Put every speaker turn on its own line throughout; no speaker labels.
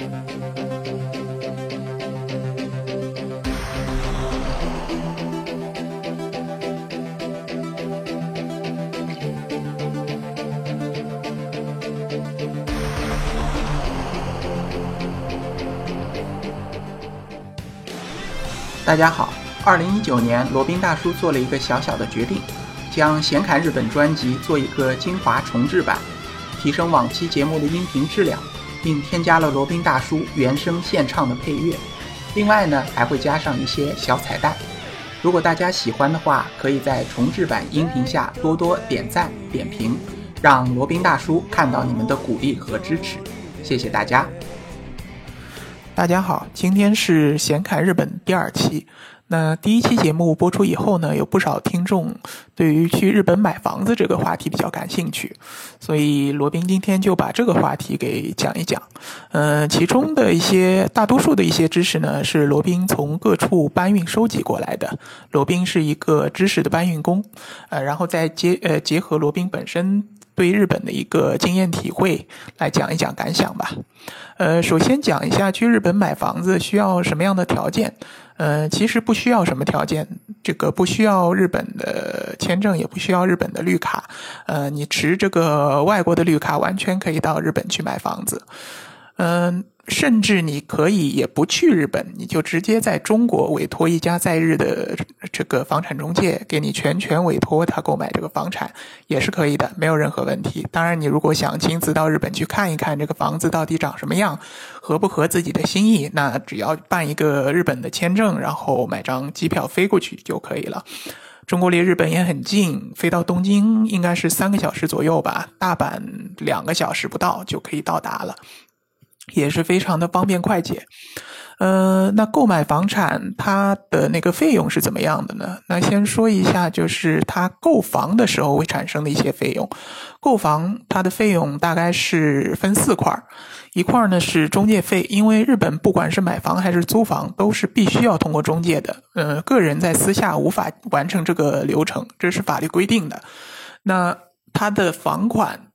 大家好，二零一九年，罗宾大叔做了一个小小的决定，将《闲侃日本》专辑做一个精华重制版，提升往期节目的音频质量，并添加了罗宾大叔原声现唱的配乐。另外呢，还会加上一些小彩蛋。如果大家喜欢的话，可以在重制版音频下多多点赞点评，让罗宾大叔看到你们的鼓励和支持。谢谢大家。
大家好，今天是闲侃日本第二期。那第一期节目播出以后呢，有不少听众对于去日本买房子这个话题比较感兴趣，所以罗宾今天就把这个话题给讲一讲。嗯，其中的一些大多数的一些知识呢，是罗宾从各处搬运收集过来的。罗宾是一个知识的搬运工，呃，然后再结呃结合罗宾本身。对日本的一个经验体会来讲一讲感想吧。呃，首先讲一下去日本买房子需要什么样的条件。呃，其实不需要什么条件，这个不需要日本的签证，也不需要日本的绿卡。呃，你持这个外国的绿卡，完全可以到日本去买房子。嗯。甚至你可以也不去日本，你就直接在中国委托一家在日的这个房产中介，给你全权委托他购买这个房产，也是可以的，没有任何问题。当然，你如果想亲自到日本去看一看这个房子到底长什么样，合不合自己的心意，那只要办一个日本的签证，然后买张机票飞过去就可以了。中国离日本也很近，飞到东京应该是三个小时左右吧，大阪两个小时不到就可以到达了。也是非常的方便快捷，呃，那购买房产它的那个费用是怎么样的呢？那先说一下，就是它购房的时候会产生的一些费用。购房它的费用大概是分四块一块呢是中介费，因为日本不管是买房还是租房都是必须要通过中介的，呃，个人在私下无法完成这个流程，这是法律规定的。那它的房款。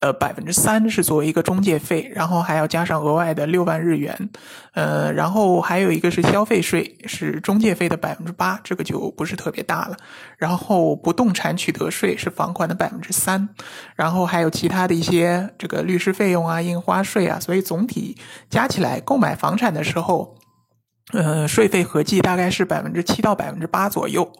呃，百分之三是作为一个中介费，然后还要加上额外的六万日元，呃，然后还有一个是消费税，是中介费的百分之八，这个就不是特别大了。然后不动产取得税是房款的百分之三，然后还有其他的一些这个律师费用啊、印花税啊，所以总体加起来购买房产的时候。呃，税费合计大概是百分之七到百分之八左右，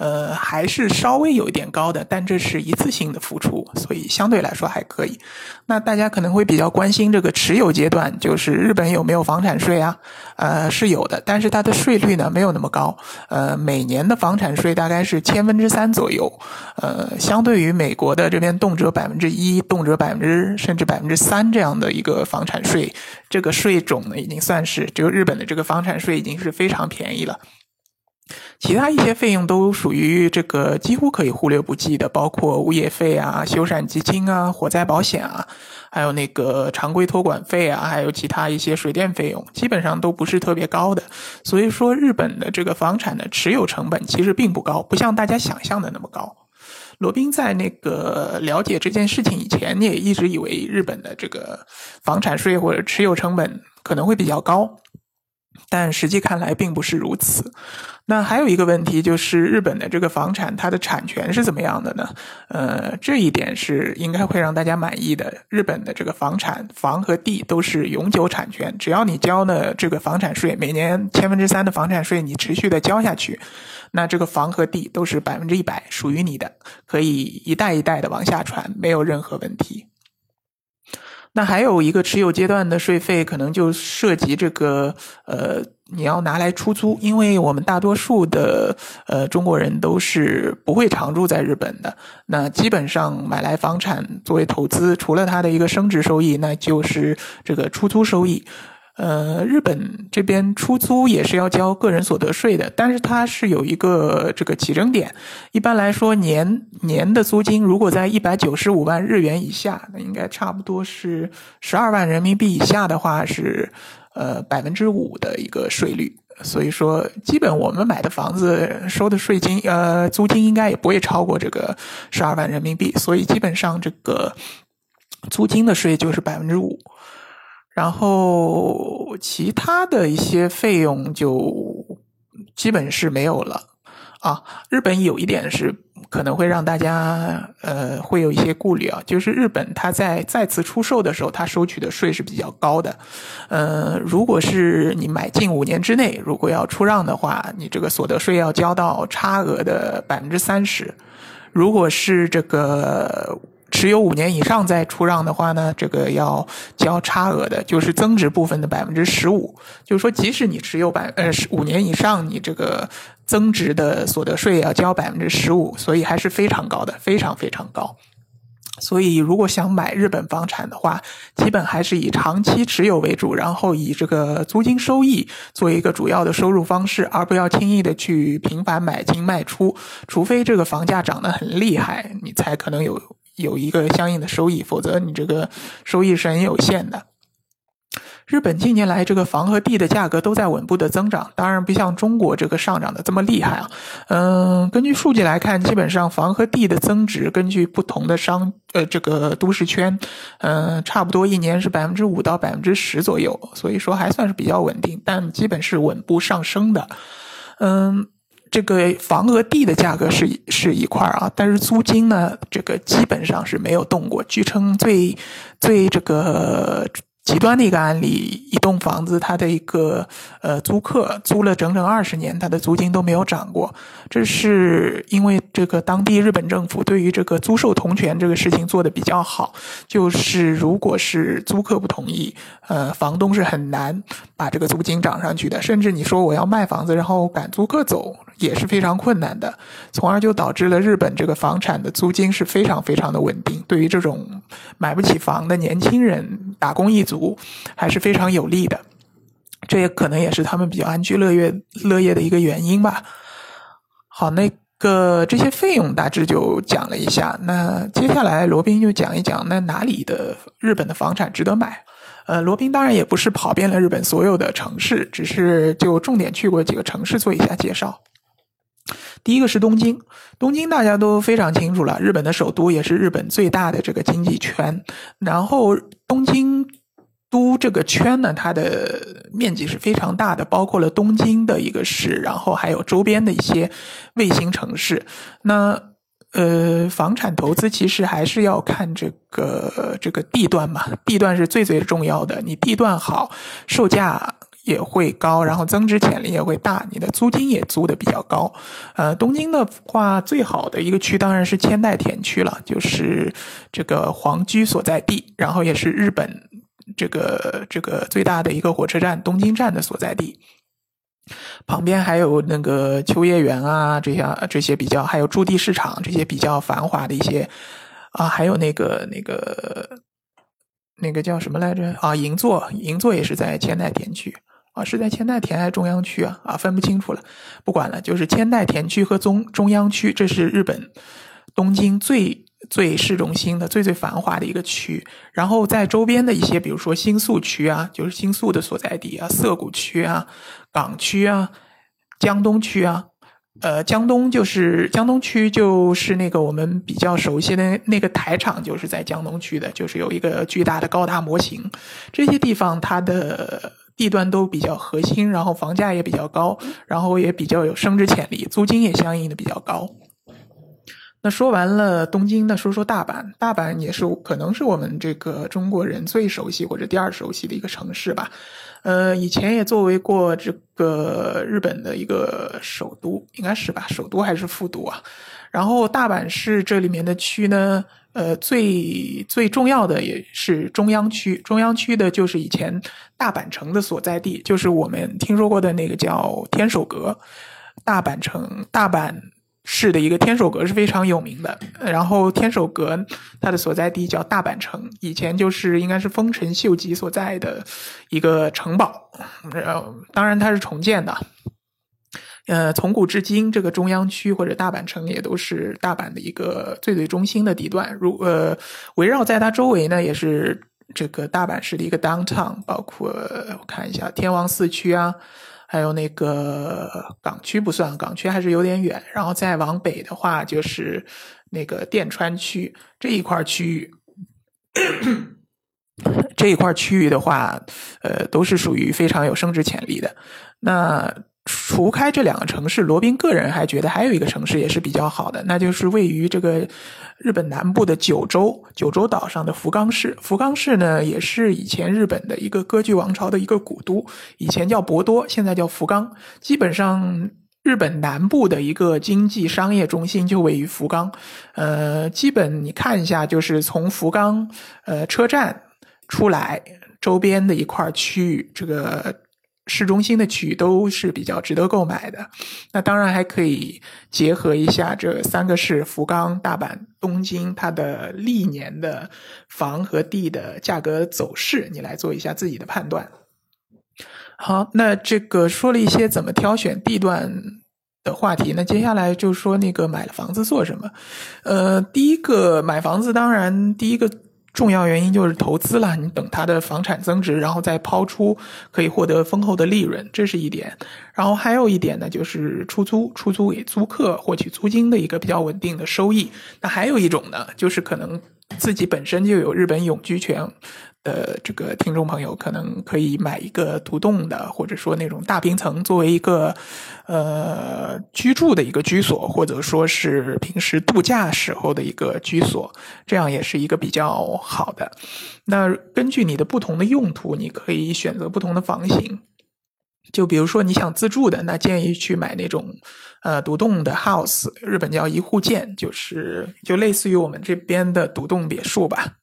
呃，还是稍微有一点高的，但这是一次性的付出，所以相对来说还可以。那大家可能会比较关心这个持有阶段，就是日本有没有房产税啊？呃，是有的，但是它的税率呢没有那么高，呃，每年的房产税大概是千分之三左右，呃，相对于美国的这边动辄百分之一、动辄百分之甚至百分之三这样的一个房产税，这个税种呢已经算是就日本的这个房产税。已经是非常便宜了，其他一些费用都属于这个几乎可以忽略不计的，包括物业费啊、修缮基金啊、火灾保险啊，还有那个常规托管费啊，还有其他一些水电费用，基本上都不是特别高的。所以说，日本的这个房产的持有成本其实并不高，不像大家想象的那么高。罗宾在那个了解这件事情以前，也一直以为日本的这个房产税或者持有成本可能会比较高。但实际看来并不是如此。那还有一个问题就是，日本的这个房产它的产权是怎么样的呢？呃，这一点是应该会让大家满意的。日本的这个房产房和地都是永久产权，只要你交了这个房产税，每年千分之三的房产税你持续的交下去，那这个房和地都是百分之一百属于你的，可以一代一代的往下传，没有任何问题。那还有一个持有阶段的税费，可能就涉及这个呃，你要拿来出租，因为我们大多数的呃中国人都是不会常住在日本的。那基本上买来房产作为投资，除了它的一个升值收益，那就是这个出租收益。呃，日本这边出租也是要交个人所得税的，但是它是有一个这个起征点。一般来说，年年的租金如果在一百九十五万日元以下，那应该差不多是十二万人民币以下的话，是呃百分之五的一个税率。所以说，基本我们买的房子收的税金，呃，租金应该也不会超过这个十二万人民币。所以基本上这个租金的税就是百分之五。然后其他的一些费用就基本是没有了啊。日本有一点是可能会让大家呃会有一些顾虑啊，就是日本它在再次出售的时候，它收取的税是比较高的。呃，如果是你买进五年之内，如果要出让的话，你这个所得税要交到差额的百分之三十。如果是这个。持有五年以上再出让的话呢，这个要交差额的，就是增值部分的百分之十五。就是说，即使你持有百呃五年以上，你这个增值的所得税要交百分之十五，所以还是非常高的，非常非常高。所以，如果想买日本房产的话，基本还是以长期持有为主，然后以这个租金收益做一个主要的收入方式，而不要轻易的去频繁买进卖出，除非这个房价涨得很厉害，你才可能有。有一个相应的收益，否则你这个收益是很有限的。日本近年来这个房和地的价格都在稳步的增长，当然不像中国这个上涨的这么厉害啊。嗯，根据数据来看，基本上房和地的增值，根据不同的商呃这个都市圈，嗯，差不多一年是百分之五到百分之十左右，所以说还算是比较稳定，但基本是稳步上升的。嗯。这个房和地的价格是是一块啊，但是租金呢，这个基本上是没有动过。据称最最这个。极端的一个案例，一栋房子，它的一个呃租客租了整整二十年，它的租金都没有涨过。这是因为这个当地日本政府对于这个租售同权这个事情做的比较好，就是如果是租客不同意，呃，房东是很难把这个租金涨上去的。甚至你说我要卖房子，然后赶租客走，也是非常困难的。从而就导致了日本这个房产的租金是非常非常的稳定。对于这种买不起房的年轻人，打工一族。还是非常有利的，这也可能也是他们比较安居乐业乐业的一个原因吧。好，那个这些费用大致就讲了一下，那接下来罗宾就讲一讲，那哪里的日本的房产值得买？呃，罗宾当然也不是跑遍了日本所有的城市，只是就重点去过几个城市做一下介绍。第一个是东京，东京大家都非常清楚了，日本的首都也是日本最大的这个经济圈，然后东京。都这个圈呢，它的面积是非常大的，包括了东京的一个市，然后还有周边的一些卫星城市。那呃，房产投资其实还是要看这个这个地段嘛，地段是最最重要的。你地段好，售价也会高，然后增值潜力也会大，你的租金也租的比较高。呃，东京的话，最好的一个区当然是千代田区了，就是这个皇居所在地，然后也是日本。这个这个最大的一个火车站东京站的所在地，旁边还有那个秋叶原啊，这些这些比较，还有驻地市场这些比较繁华的一些啊，还有那个那个那个叫什么来着啊？银座，银座也是在千代田区是在千代田还是中央区啊？啊，分不清楚了，不管了，就是千代田区和中中央区，这是日本东京最。最市中心的最最繁华的一个区，然后在周边的一些，比如说新宿区啊，就是新宿的所在地啊，涩谷区啊，港区啊，江东区啊，呃，江东就是江东区，就是那个我们比较熟悉的那个台场，就是在江东区的，就是有一个巨大的高达模型。这些地方它的地段都比较核心，然后房价也比较高，然后也比较有升值潜力，租金也相应的比较高。那说完了东京，那说说大阪。大阪也是可能是我们这个中国人最熟悉或者第二熟悉的一个城市吧。呃，以前也作为过这个日本的一个首都，应该是吧？首都还是副都啊？然后大阪市这里面的区呢，呃，最最重要的也是中央区。中央区的就是以前大阪城的所在地，就是我们听说过的那个叫天守阁。大阪城，大阪。市的一个天守阁是非常有名的，然后天守阁它的所在地叫大阪城，以前就是应该是丰臣秀吉所在的一个城堡，然后当然它是重建的，呃，从古至今这个中央区或者大阪城也都是大阪的一个最最中心的地段，如呃围绕在它周围呢也是这个大阪市的一个 downtown，包括我看一下天王寺区啊。还有那个港区不算，港区还是有点远。然后再往北的话，就是那个电川区这一块区域，这一块 区域的话，呃，都是属于非常有升值潜力的。那除开这两个城市，罗宾个人还觉得还有一个城市也是比较好的，那就是位于这个日本南部的九州九州岛上的福冈市。福冈市呢，也是以前日本的一个割据王朝的一个古都，以前叫博多，现在叫福冈。基本上，日本南部的一个经济商业中心就位于福冈。呃，基本你看一下，就是从福冈呃车站出来，周边的一块区域，这个。市中心的区域都是比较值得购买的，那当然还可以结合一下这三个市：福冈、大阪、东京，它的历年的房和地的价格走势，你来做一下自己的判断。好，那这个说了一些怎么挑选地段的话题，那接下来就说那个买了房子做什么？呃，第一个买房子，当然第一个。重要原因就是投资了，你等它的房产增值，然后再抛出，可以获得丰厚的利润，这是一点。然后还有一点呢，就是出租，出租给租客获取租金的一个比较稳定的收益。那还有一种呢，就是可能自己本身就有日本永居权。的这个听众朋友可能可以买一个独栋的，或者说那种大平层，作为一个呃居住的一个居所，或者说是平时度假时候的一个居所，这样也是一个比较好的。那根据你的不同的用途，你可以选择不同的房型。就比如说你想自住的，那建议去买那种。呃，独栋的 house，日本叫一户建，就是就类似于我们这边的独栋别墅吧。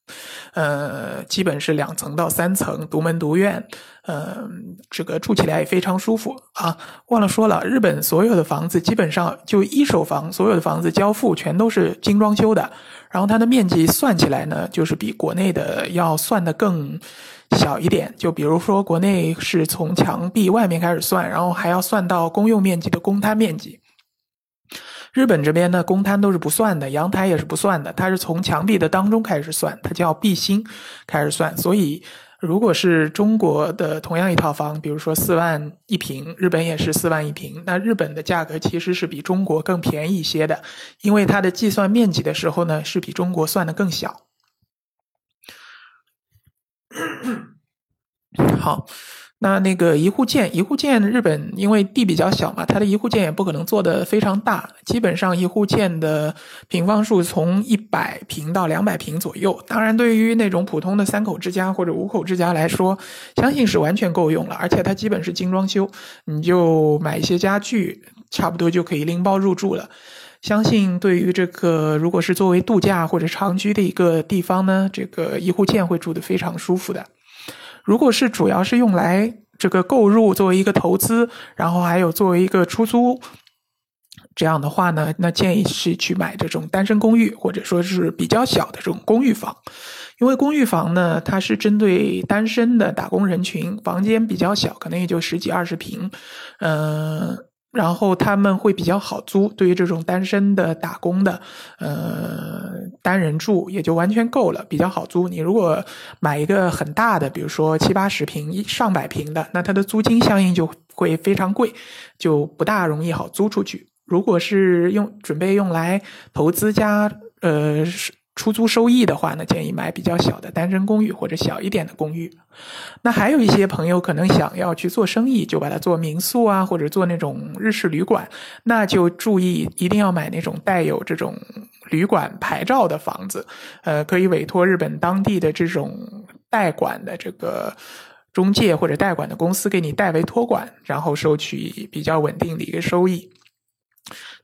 呃，基本是两层到三层，独门独院。嗯，这个住起来也非常舒服啊。忘了说了，日本所有的房子基本上就一手房，所有的房子交付全都是精装修的。然后它的面积算起来呢，就是比国内的要算的更小一点。就比如说国内是从墙壁外面开始算，然后还要算到公用面积的公摊面积。日本这边呢，公摊都是不算的，阳台也是不算的，它是从墙壁的当中开始算，它叫壁心开始算。所以，如果是中国的同样一套房，比如说四万一平，日本也是四万一平，那日本的价格其实是比中国更便宜一些的，因为它的计算面积的时候呢，是比中国算的更小。好。那那个一户建，一户建，日本因为地比较小嘛，它的一户建也不可能做的非常大，基本上一户建的平方数从一百平到两百平左右。当然，对于那种普通的三口之家或者五口之家来说，相信是完全够用了。而且它基本是精装修，你就买一些家具，差不多就可以拎包入住了。相信对于这个如果是作为度假或者长居的一个地方呢，这个一户建会住的非常舒服的。如果是主要是用来这个购入作为一个投资，然后还有作为一个出租这样的话呢，那建议是去买这种单身公寓，或者说是比较小的这种公寓房，因为公寓房呢，它是针对单身的打工人群，房间比较小，可能也就十几二十平，嗯。然后他们会比较好租，对于这种单身的打工的，呃，单人住也就完全够了，比较好租。你如果买一个很大的，比如说七八十平、上百平的，那它的租金相应就会非常贵，就不大容易好租出去。如果是用准备用来投资加呃。出租收益的话呢，建议买比较小的单身公寓或者小一点的公寓。那还有一些朋友可能想要去做生意，就把它做民宿啊，或者做那种日式旅馆，那就注意一定要买那种带有这种旅馆牌照的房子。呃，可以委托日本当地的这种代管的这个中介或者代管的公司给你代为托管，然后收取比较稳定的一个收益。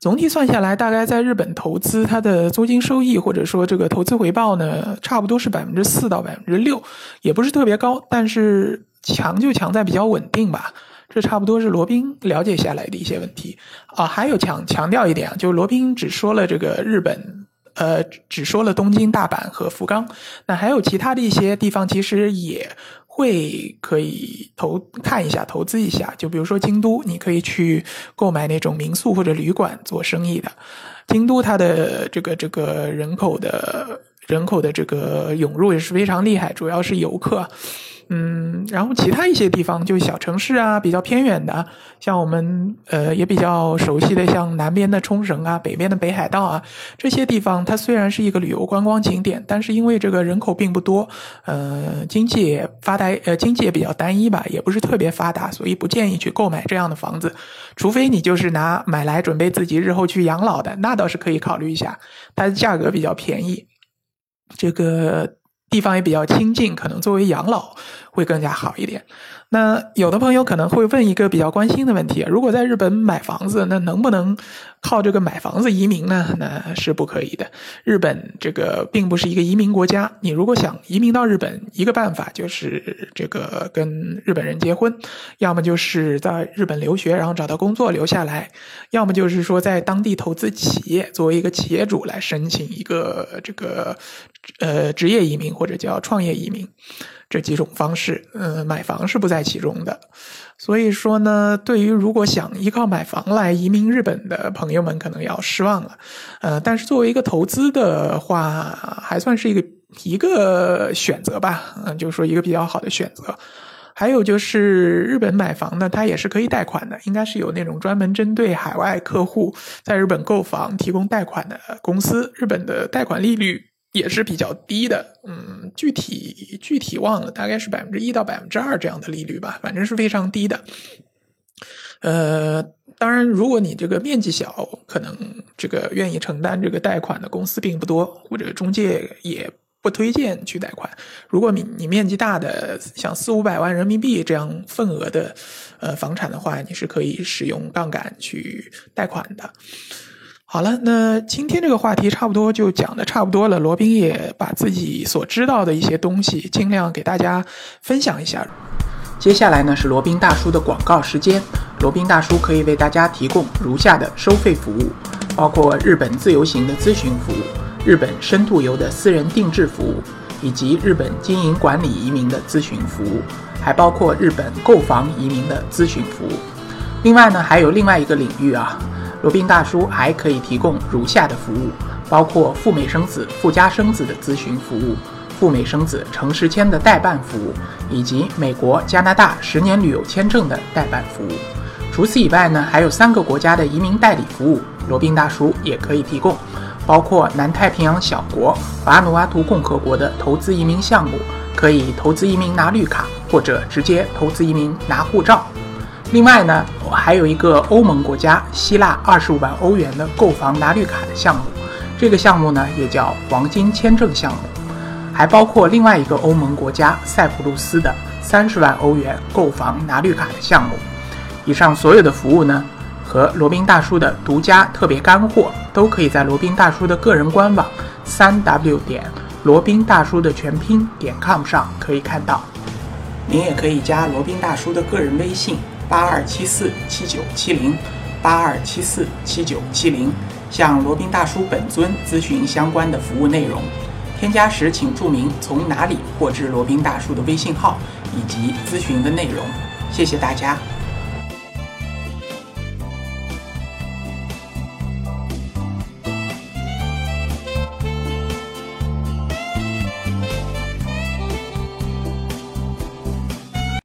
总体算下来，大概在日本投资，它的租金收益或者说这个投资回报呢，差不多是百分之四到百分之六，也不是特别高，但是强就强在比较稳定吧。这差不多是罗宾了解下来的一些问题啊。还有强强调一点啊，就罗宾只说了这个日本，呃，只说了东京、大阪和福冈，那还有其他的一些地方，其实也。会可以投看一下投资一下，就比如说京都，你可以去购买那种民宿或者旅馆做生意的。京都它的这个这个人口的人口的这个涌入也是非常厉害，主要是游客。嗯，然后其他一些地方，就小城市啊，比较偏远的，像我们呃也比较熟悉的，像南边的冲绳啊，北边的北海道啊，这些地方，它虽然是一个旅游观光景点，但是因为这个人口并不多，呃，经济也发达，呃，经济也比较单一吧，也不是特别发达，所以不建议去购买这样的房子，除非你就是拿买来准备自己日后去养老的，那倒是可以考虑一下，它的价格比较便宜，这个。地方也比较亲近，可能作为养老会更加好一点。那有的朋友可能会问一个比较关心的问题：如果在日本买房子，那能不能靠这个买房子移民呢？那是不可以的。日本这个并不是一个移民国家，你如果想移民到日本，一个办法就是这个跟日本人结婚，要么就是在日本留学，然后找到工作留下来，要么就是说在当地投资企业，作为一个企业主来申请一个这个呃职业移民或者叫创业移民。这几种方式，嗯，买房是不在其中的。所以说呢，对于如果想依靠买房来移民日本的朋友们，可能要失望了。呃，但是作为一个投资的话，还算是一个一个选择吧。嗯，就是说一个比较好的选择。还有就是日本买房呢，它也是可以贷款的，应该是有那种专门针对海外客户在日本购房提供贷款的公司。日本的贷款利率。也是比较低的，嗯，具体具体忘了，大概是百分之一到百分之二这样的利率吧，反正是非常低的。呃，当然，如果你这个面积小，可能这个愿意承担这个贷款的公司并不多，或者中介也不推荐去贷款。如果你你面积大的，像四五百万人民币这样份额的呃房产的话，你是可以使用杠杆去贷款的。好了，那今天这个话题差不多就讲的差不多了。罗宾也把自己所知道的一些东西尽量给大家分享一下。
接下来呢是罗宾大叔的广告时间。罗宾大叔可以为大家提供如下的收费服务，包括日本自由行的咨询服务、日本深度游的私人定制服务，以及日本经营管理移民的咨询服务，还包括日本购房移民的咨询服务。另外呢，还有另外一个领域啊。罗宾大叔还可以提供如下的服务，包括赴美生子、赴加生子的咨询服务，赴美生子城市签的代办服务，以及美国、加拿大十年旅游签证的代办服务。除此以外呢，还有三个国家的移民代理服务，罗宾大叔也可以提供，包括南太平洋小国瓦努阿图共和国的投资移民项目，可以投资移民拿绿卡，或者直接投资移民拿护照。另外呢，我还有一个欧盟国家希腊二十五万欧元的购房拿绿卡的项目，这个项目呢也叫黄金签证项目，还包括另外一个欧盟国家塞浦路斯的三十万欧元购房拿绿卡的项目。以上所有的服务呢，和罗宾大叔的独家特别干货，都可以在罗宾大叔的个人官网三 w 点罗宾大叔的全拼点 com 上可以看到。您也可以加罗宾大叔的个人微信。八二七四七九七零，八二七四七九七零，向罗宾大叔本尊咨询相关的服务内容。添加时请注明从哪里获知罗宾大叔的微信号以及咨询的内容。谢谢大家。